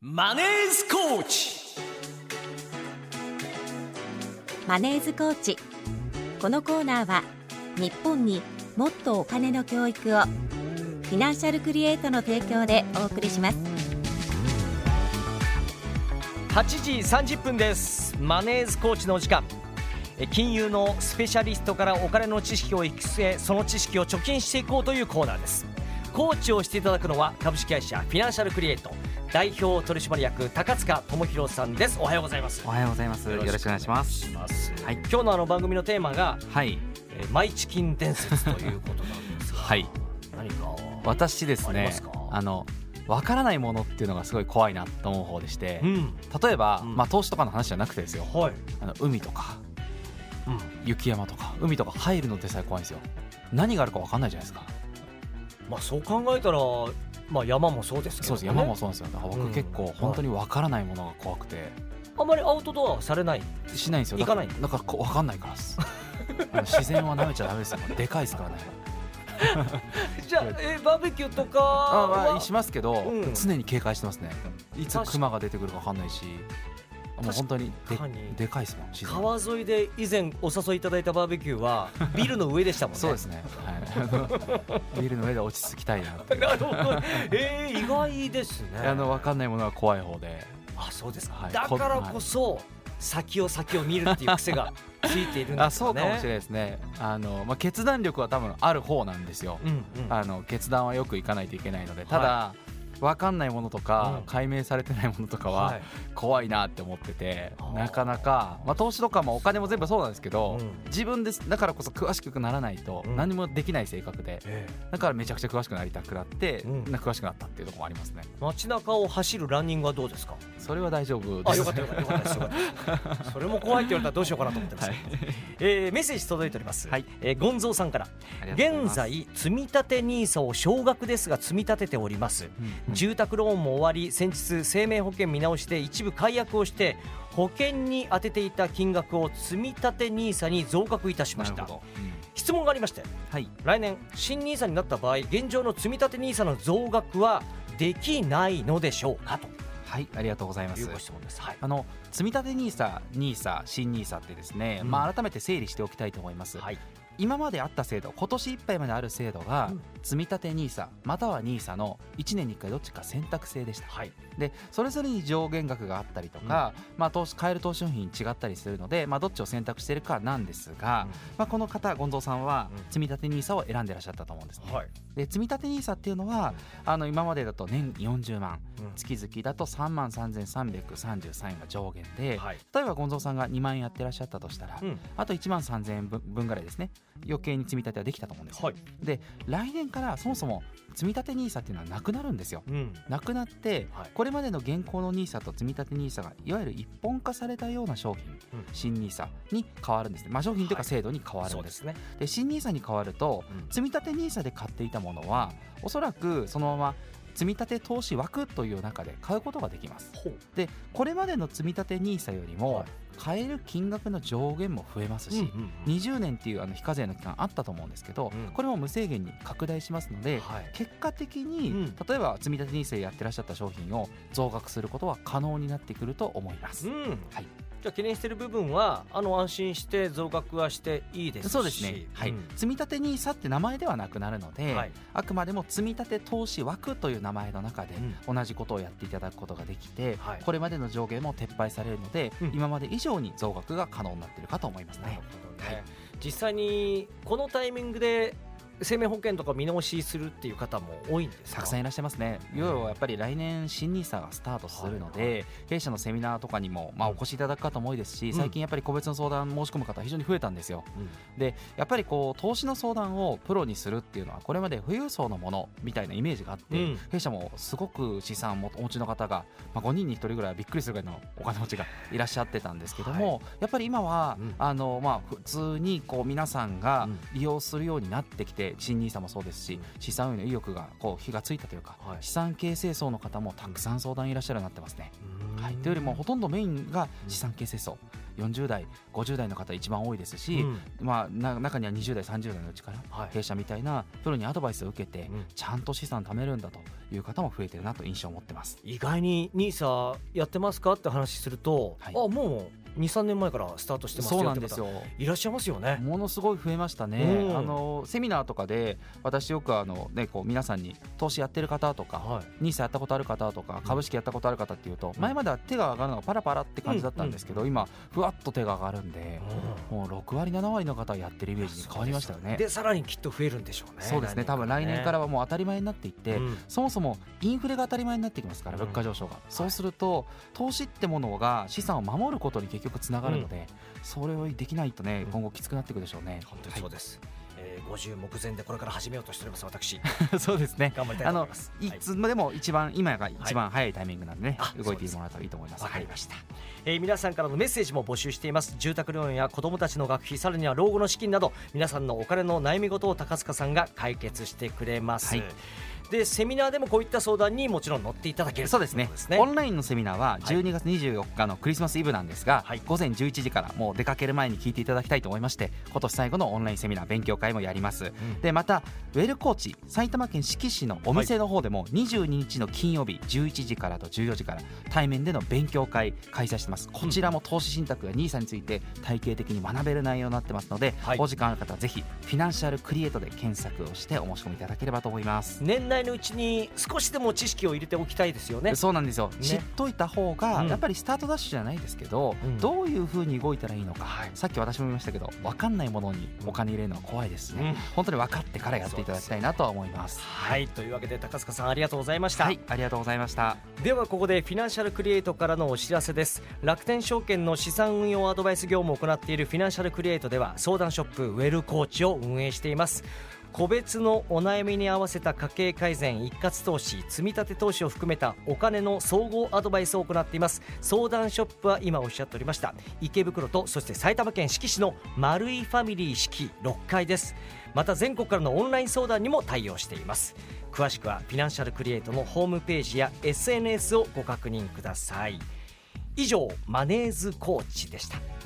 マネースコーチ。マネーズコーチ。このコーナーは日本にもっとお金の教育をフィナンシャルクリエイトの提供でお送りします。8時30分です。マネーズコーチのお時間。え金融のスペシャリストからお金の知識を育成その知識を貯金していこうというコーナーです。コーチをしていただくのは株式会社フィナンシャルクリエイト代表取締役高塚智博さんですおはようございますおはようございます。よろしくお願いします。はい今日のあの番組のテーマが、はい。えーマイチキン伝説ということなんですがはい。何か私ですねあの、わからないものっていうのがすごい怖いなと思う方でしてう、ん例えば、うんまあ投資とかの話じゃなくてですよ、はい、あの海とかうん、雪山とか海とか入るのってさえ怖いんですよ。何があるかわかんないじゃないですか。まあそう考えたらまあ山もそうですけど、ね、そうです。山もそうなんですよ。だからうん僕結構本当にわからないものが怖くて、あんまりアウトドアはされない？しないんですよ。行かない？だからだからこうわかんないからです。自然は舐めちゃダメですよ。でかいですからね。じゃあ、えーバーベキューとかあまはあしますけど、うん常に警戒してますねいつクマが出てくるか分かんないしもう本当にで確かに。でかいですもん川沿いで以前お誘いいただいたバーベキューは ビルの上でしたもんね。そうですね、はい、ビールの上で落ち着きたいな なるほど。えー、意外ですね。あの分かんないものは怖い方で。あそうですか、はい。だからこそ先を先を見るっていう癖が ついているんですかね。あそうかもしれないですね。あの、まあ、決断力は多分ある方なんですよ、うんうん。あの決断はよくいかないといけないので。ただ、分かんないものとか、うん。解明されてないものとかははい。怖いなって思ってて、なかなか、まあ、投資とかもお金も全部そうなんですけど、うん。自分ですだからこそ詳しくならないとうん。何もできない性格で、えだからめちゃくちゃ詳しくなりたくなって、うん。な詳しくなったっていうところもありますね。ー街中を走るランニングはどうですか？それは大丈夫です。あよかったよかったよかったですそれも怖いって言われたらどうしようかなと思ってます、はい。えーメッセージ届いております、はい。えーゴンゾーさんから。現在積み立て NISA を少額ですが積み立てております。うん住宅ローンも終わり先日生命保険見直しで一部解約をして保険に充てていた金額を積み立て NISA に増額いたしました。うん。質問がありましてはい。来年新 NISA になった場合現状の積み立て NISA の増額はできないのでしょうかと。はいありがとうございます。いうご質問です、はい、あの積み立て NISA、NISA、新 NISA ってですね、うん。まあ改めて整理しておきたいと思います。はい今まであった制度、今年いっぱいまである制度が、うん。積み立て NISA または NISA の1年に1回どっちか選択制でした。はい。でそれぞれに上限額があったりとか、まあ投資買える投資商品違ったりするので、まあどっちを選択しているかなんですが、まあこの方権蔵さんはうん。積み立て NISA を選んでらっしゃったと思うんですね。はい。で積み立て NISA っていうのは、あの今までだと年40万、うん。月々だと3万3333円が上限で、はい例えば権蔵さんが2万円やってらっしゃったとしたら、うんあと1万3000円分分ぐらいですね余計に積み立てはできたと思うんですよ、はい。で来年からそもそも積み立て NISA っていうのはなくなるんですよ。うん。なくなって、はい。これまでの現行の NISA と積み立て NISA がいわゆる一本化されたような商品、うん。新 NISA に変わるんですね、まあ、商品というかはい。制度に変わるんで,、す。すね、で新 NISA に変わるとうん。積み立て NISA で買っていたものはおそらくそのまま積み立て投資枠という中で買うことができます。でこれまでの積み立て NISA よりも、はい。買える金額の上限も増えますし、うんうんうん。20年っていうあの非課税の期間あったと思うんですけど、うん。これも無制限に拡大しますので、はい。結果的に、うん。例えば積み立て NISA やってらっしゃった商品を増額することは可能になってくると思います。うん。はいじゃあ懸念している部分はあの安心して増額はしていいですし。そうですね、はい。うん。積み立て NISA って名前ではなくなるので、はい。あくまでも積み立て投資枠という名前の中で同じことをやっていただくことができて、はい。これまでの上限も撤廃されるので、うん。今まで以上に増額が可能になっているかと思いますね。なる。ほどね、はい実際にこのタイミングで生命保険とか見直しするっていう方も多いんですか？たくさんいらっしゃいますね。要はやっぱり来年新ニーサがスタートするので、はい弊社のセミナーとかにもまあお越しいただく方も多いですし、ん。最近やっぱり個別の相談申し込む方非常に増えたんですよ。うん。でやっぱりこう投資の相談をプロにするっていうのはこれまで富裕層のものみたいなイメージがあって、うん。弊社もすごく資産をお持ちの方が、まあ、5人に1人ぐらいはびっくりするぐらいのお金持ちがいらっしゃってたんですけども、やっぱり今は、うん。あのまあ、普通にこう皆さんがうん。利用するようになってきて新ニーサもそうですし資産運用の意欲がこう火がついたというか、はい。資産形成層の方もたくさん相談いらっしゃるようになってますね。うん。はい、というよりもほとんどメインが資産形成層40代50代の方一番多いですし、うん。まあ、な中には20代30代のうちからはい。弊社みたいなプロにアドバイスを受けてうん。ちゃんと資産貯めるんだという方も増えてるなと印象を持ってます。意外に NISA やってますかって話すると、はい。あもう23年前からスタートしてますよそうなんですよ。いらっしゃいますよね。ものすごい増えましたね、うん。あのセミナーとかで私よくあの、ね、こう皆さんに投資やってる方とか、はい。ニーサやったことある方とか株式やったことある方っていうと、うん前までは手が上がるのがパラパラって感じだったんですけど、今ふわっと手が上がるんで、もう6割7割の方はやってるイメージに変わりましたよね。でさらにきっと増えるんでしょうね。そうですね。多分来年からはもう当たり前になっていって、うん。そもそもインフレが当たり前になってきますからうん。物価上昇が、そうすると投資ってものが資産を守ることに結局つながるので、それをできないとねうん。今後きつくなっていくでしょうね。本当にそうです、えー、50目前でこれから始めようとしております私。は いそうですね。頑張りたいと思います。いはい。つまでも一番今が一番早いタイミングなんでね、あ動いてもらえたらいいと思います。わかりました、えー皆さんからのメッセージも募集しています。住宅ローンや子どもたちの学費さらには老後の資金など皆さんのお金の悩み事を高塚さんが解決してくれます、はいでセミナーでもこういった相談にもちろん乗っていただけるそうですね。といことオンラインのセミナーは12月24日のクリスマスイブなんですが、はい。午前11時からもう出かける前に聞いていただきたいと思いまして今年最後のオンラインセミナー勉強会もやります、ん。でまたウェルコーチ埼玉県志木市のお店の方でも22日の金曜日11時からと14時から対面での勉強会開催してます。こちらも投資信託や NISA について体系的に学べる内容になってますので、はい。お時間ある方はぜひフィナンシャルクリエイトで検索をしてお申し込みいただければと思います。年内のうちに少しでも知識を入れておきたいですよね。そうなんですよ、ね。知っといた方が、うん。やっぱりスタートダッシュじゃないですけど、うん。どういうふうに動いたらいいのか、はい。さっき私も言いましたけど分かんないものにお金入れるのは怖いですね、うん。本当に分かってからやっていただきたいなとは思います。はい。というわけで高塚さんありがとうございました、はい。ありがとうございました。ではここでフィナンシャルクリエイトからのお知らせです。楽天証券の資産運用アドバイス業務を行っているフィナンシャルクリエイトでは相談ショップウェルコーチを運営しています個別のお悩みに合わせた家計改善一括投資積み立て投資を含めたお金の総合アドバイスを行っています。相談ショップは今おっしゃっておりました池袋とそして埼玉県志木市の丸井ファミリー四季6階です。また全国からのオンライン相談にも対応しています。詳しくはフィナンシャルクリエイトのホームページや SNS をご確認ください。以上マネーズコーチでした。